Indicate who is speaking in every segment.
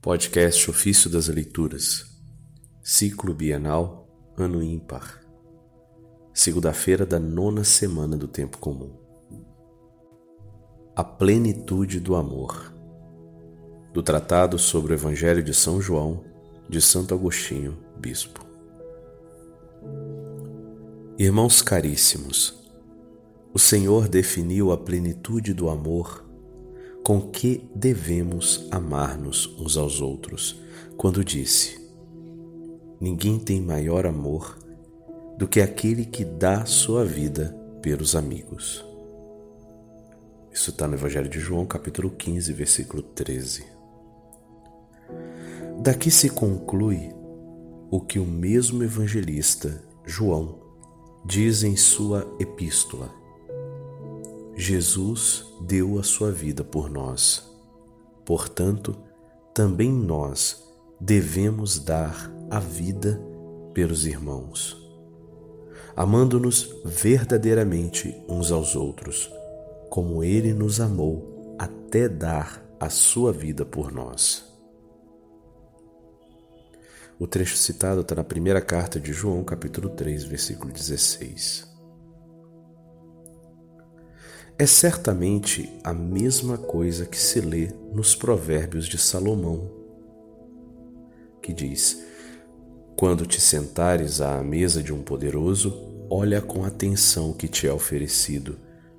Speaker 1: Podcast Ofício das Leituras, Ciclo Bienal, Ano Ímpar, segunda-feira da nona semana do Tempo Comum. A Plenitude do Amor, do Tratado sobre o Evangelho de São João, de Santo Agostinho, Bispo. Irmãos caríssimos, o Senhor definiu a plenitude do amor com que devemos amar-nos uns aos outros, quando disse: Ninguém tem maior amor do que aquele que dá sua vida pelos amigos. Isso está no Evangelho de João, capítulo 15, versículo 13. Daqui se conclui o que o mesmo evangelista, João, diz em sua epístola Jesus deu a sua vida por nós. Portanto, também nós devemos dar a vida pelos irmãos, amando-nos verdadeiramente uns aos outros, como Ele nos amou até dar a sua vida por nós. O trecho citado está na primeira carta de João, capítulo 3, versículo 16 é certamente a mesma coisa que se lê nos Provérbios de Salomão, que diz: Quando te sentares à mesa de um poderoso, olha com atenção o que te é oferecido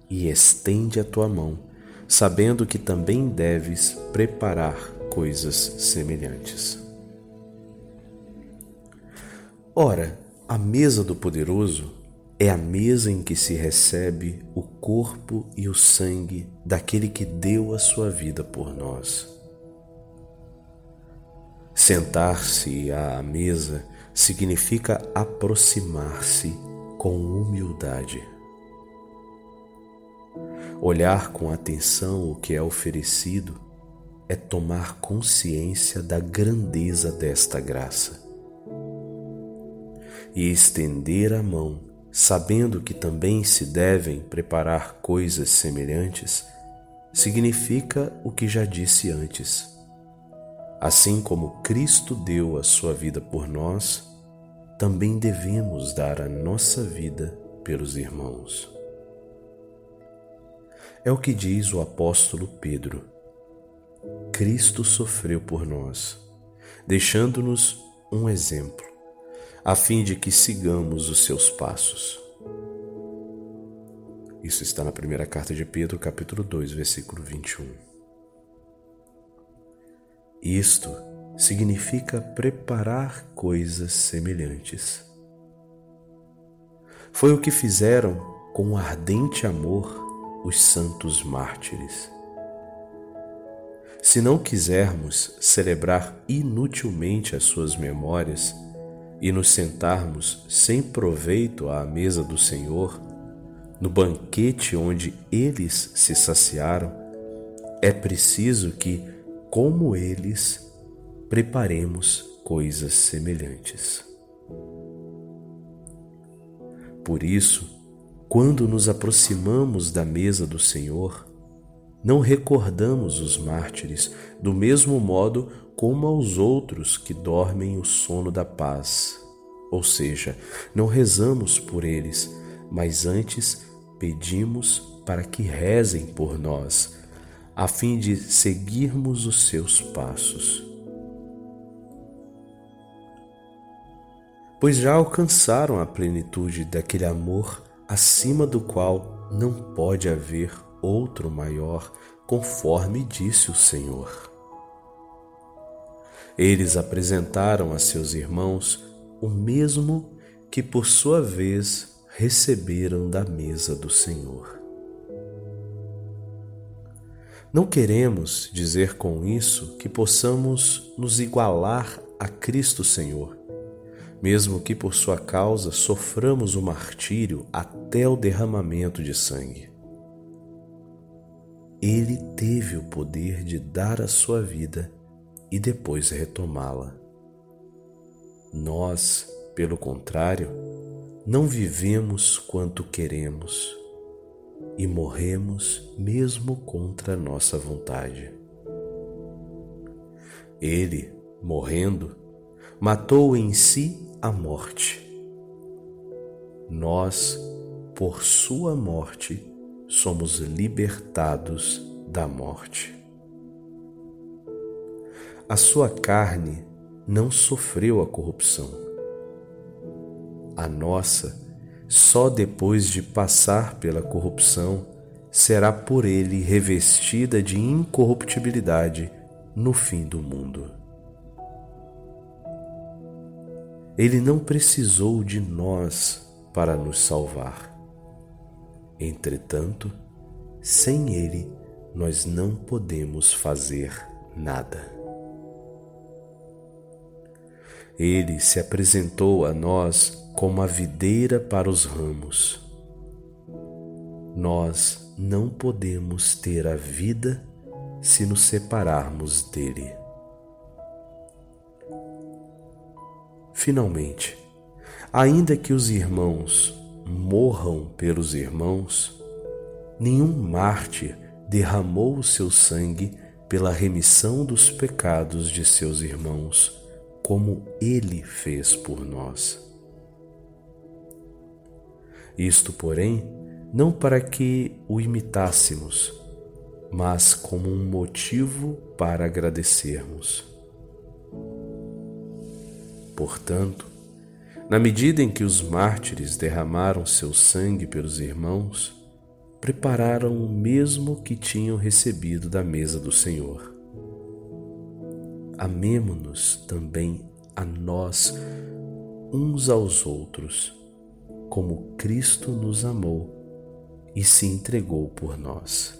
Speaker 1: e estende a tua mão, sabendo que também deves preparar coisas semelhantes. Ora, a mesa do poderoso é a mesa em que se recebe o corpo e o sangue daquele que deu a sua vida por nós. Sentar-se à mesa significa aproximar-se com humildade. Olhar com atenção o que é oferecido é tomar consciência da grandeza desta graça e estender a mão sabendo que também se devem preparar coisas semelhantes, significa o que já disse antes. Assim como Cristo deu a sua vida por nós, também devemos dar a nossa vida pelos irmãos. É o que diz o apóstolo Pedro. Cristo sofreu por nós, deixando-nos um exemplo a fim de que sigamos os seus passos. Isso está na primeira carta de Pedro, capítulo 2, versículo 21. Isto significa preparar coisas semelhantes. Foi o que fizeram com ardente amor os santos mártires. Se não quisermos celebrar inutilmente as suas memórias, e nos sentarmos sem proveito à mesa do Senhor, no banquete onde eles se saciaram, é preciso que, como eles, preparemos coisas semelhantes. Por isso, quando nos aproximamos da mesa do Senhor, não recordamos os mártires do mesmo modo como aos outros que dormem o sono da paz. Ou seja, não rezamos por eles, mas antes pedimos para que rezem por nós, a fim de seguirmos os seus passos. Pois já alcançaram a plenitude daquele amor acima do qual não pode haver outro maior, conforme disse o Senhor. Eles apresentaram a seus irmãos o mesmo que, por sua vez, receberam da mesa do Senhor. Não queremos dizer com isso que possamos nos igualar a Cristo Senhor, mesmo que por sua causa soframos o martírio até o derramamento de sangue. Ele teve o poder de dar a sua vida e depois retomá-la. Nós, pelo contrário, não vivemos quanto queremos e morremos mesmo contra nossa vontade. Ele, morrendo, matou em si a morte. Nós, por sua morte, somos libertados da morte. A sua carne não sofreu a corrupção. A nossa, só depois de passar pela corrupção, será por ele revestida de incorruptibilidade no fim do mundo. Ele não precisou de nós para nos salvar. Entretanto, sem Ele, nós não podemos fazer nada. Ele se apresentou a nós como a videira para os ramos. Nós não podemos ter a vida se nos separarmos dele. Finalmente, ainda que os irmãos morram pelos irmãos, nenhum mártir derramou o seu sangue pela remissão dos pecados de seus irmãos, como ele fez por nós. Isto, porém, não para que o imitássemos, mas como um motivo para agradecermos. Portanto, na medida em que os mártires derramaram seu sangue pelos irmãos, prepararam o mesmo que tinham recebido da mesa do Senhor. Amemo-nos também a nós uns aos outros, como Cristo nos amou e se entregou por nós.